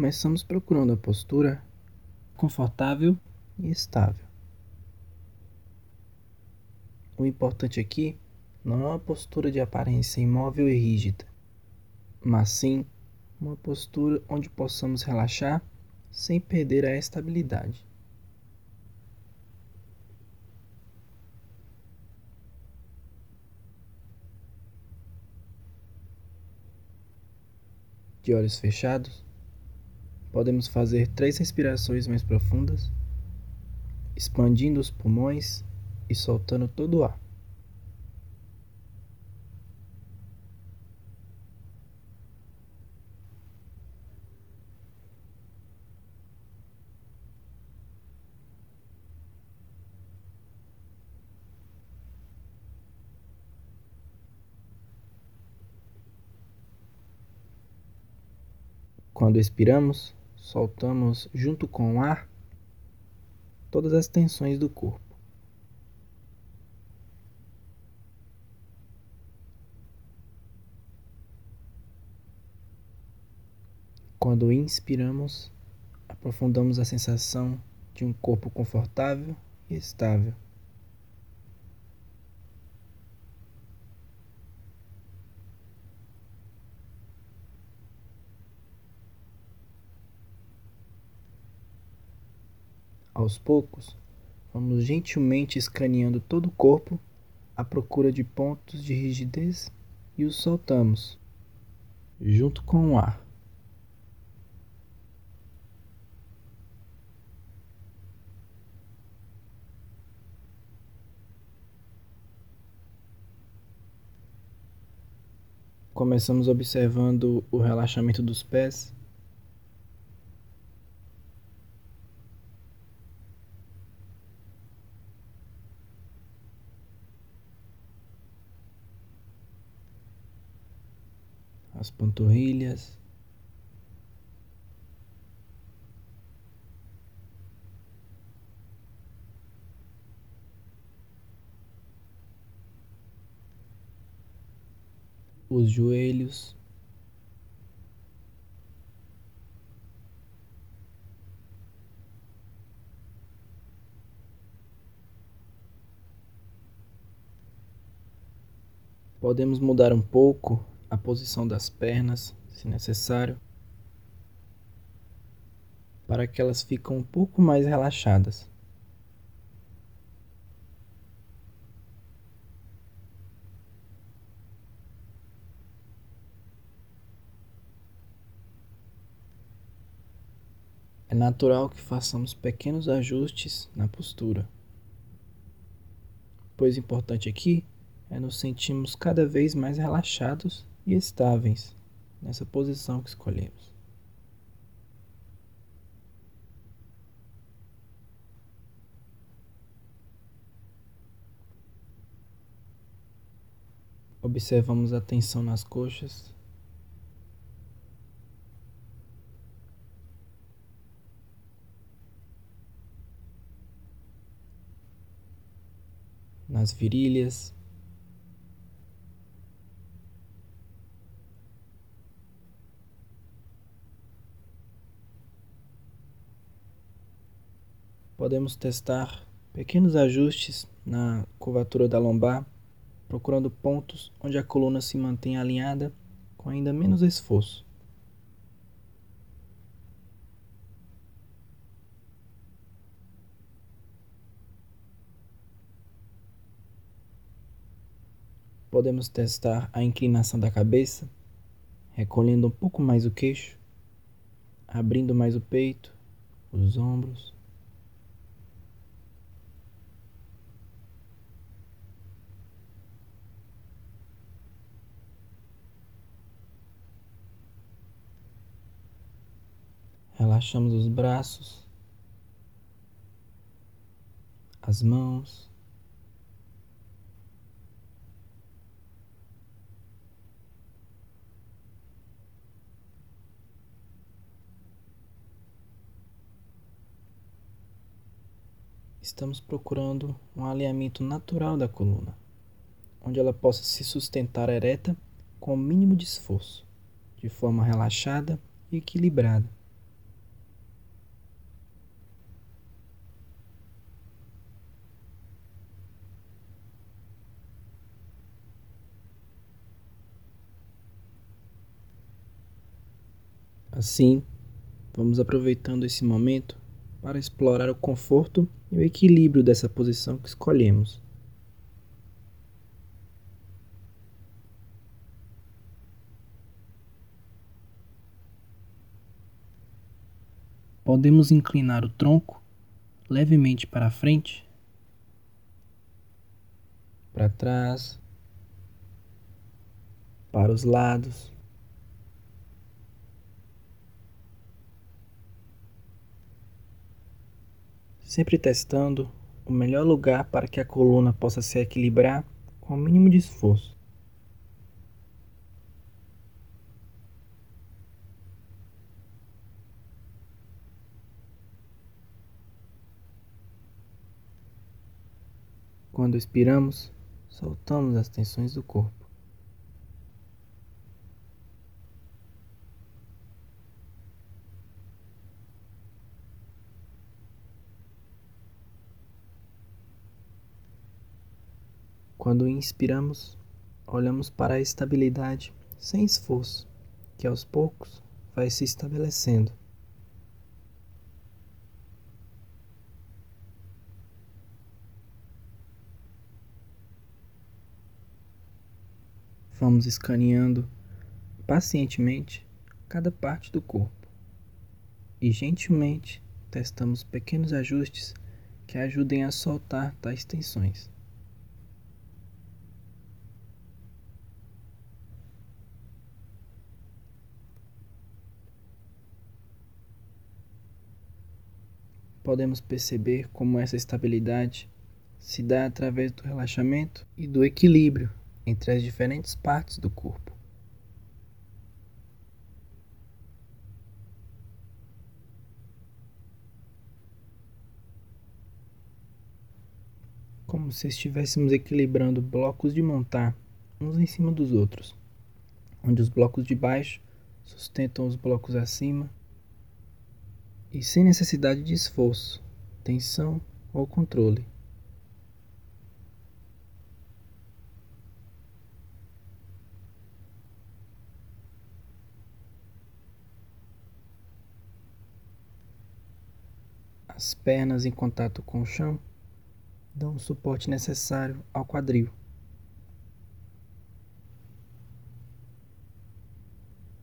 Começamos procurando a postura confortável e estável. O importante aqui não é uma postura de aparência imóvel e rígida, mas sim uma postura onde possamos relaxar sem perder a estabilidade. De olhos fechados, podemos fazer três respirações mais profundas, expandindo os pulmões e soltando todo o ar. Quando expiramos, soltamos junto com o ar todas as tensões do corpo. Quando inspiramos, aprofundamos a sensação de um corpo confortável e estável. Aos poucos, vamos gentilmente escaneando todo o corpo à procura de pontos de rigidez e os soltamos, junto com o ar. Começamos observando o relaxamento dos pés as panturrilhas. Os joelhos. Podemos mudar um pouco a posição das pernas, se necessário, para que elas fiquem um pouco mais relaxadas. É natural que façamos pequenos ajustes na postura, pois o importante aqui é nos sentirmos cada vez mais relaxados e estáveis nessa posição que escolhemos. Observamos a tensão nas coxas. Nas virilhas. Podemos testar pequenos ajustes na curvatura da lombar, procurando pontos onde a coluna se mantém alinhada com ainda menos esforço. Podemos testar a inclinação da cabeça, recolhendo um pouco mais o queixo, abrindo mais o peito, os ombros. Relaxamos os braços, as mãos. Estamos procurando um alinhamento natural da coluna, onde ela possa se sustentar ereta com o mínimo de esforço, de forma relaxada e equilibrada. Assim, vamos aproveitando esse momento para explorar o conforto e o equilíbrio dessa posição que escolhemos. Podemos inclinar o tronco levemente para frente, para trás, para os lados. Sempre testando o melhor lugar para que a coluna possa se equilibrar com o mínimo de esforço. Quando expiramos, soltamos as tensões do corpo. Quando inspiramos, olhamos para a estabilidade sem esforço, que aos poucos vai se estabelecendo. Vamos escaneando pacientemente cada parte do corpo e gentilmente testamos pequenos ajustes que ajudem a soltar tais tensões. Podemos perceber como essa estabilidade se dá através do relaxamento e do equilíbrio entre as diferentes partes do corpo. Como se estivéssemos equilibrando blocos de montar uns em cima dos outros, onde os blocos de baixo sustentam os blocos acima e sem necessidade de esforço, tensão ou controle. As pernas em contato com o chão dão o suporte necessário ao quadril.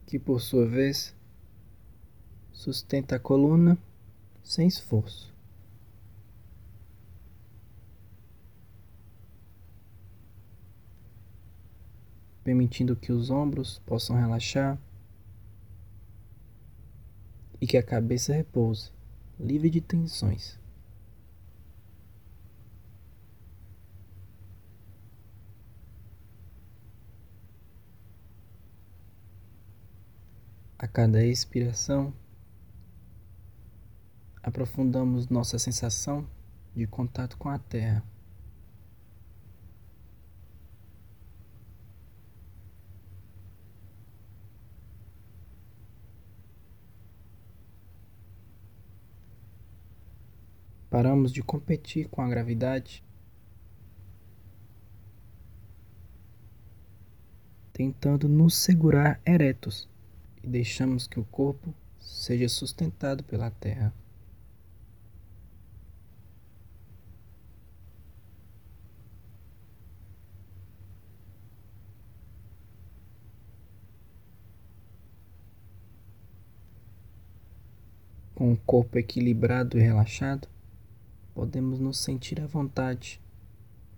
Que por sua vez sustenta a coluna sem esforço. Permitindo que os ombros possam relaxar e que a cabeça repouse livre de tensões. A cada expiração, aprofundamos nossa sensação de contato com a Terra. Paramos de competir com a gravidade, tentando nos segurar eretos e deixamos que o corpo seja sustentado pela terra. Com o corpo equilibrado e relaxado, podemos nos sentir à vontade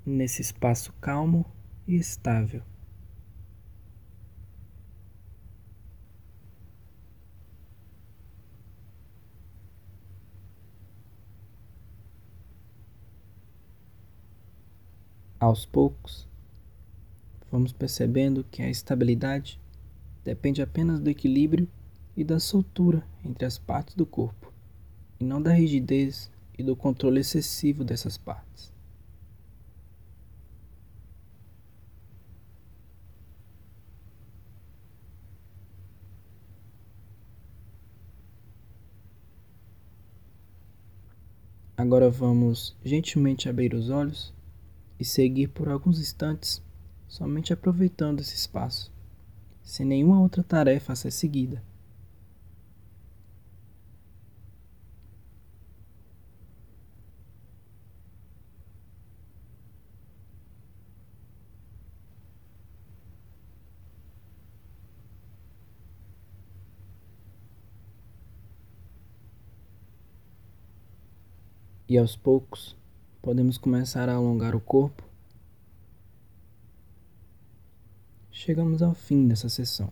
nesse espaço calmo e estável. Aos poucos, vamos percebendo que a estabilidade depende apenas do equilíbrio e da soltura entre as partes do corpo, e não da rigidez e do controle excessivo dessas partes. Agora vamos gentilmente abrir os olhos e seguir por alguns instantes somente aproveitando esse espaço, sem nenhuma outra tarefa a ser seguida. E aos poucos, podemos começar a alongar o corpo. Chegamos ao fim dessa sessão.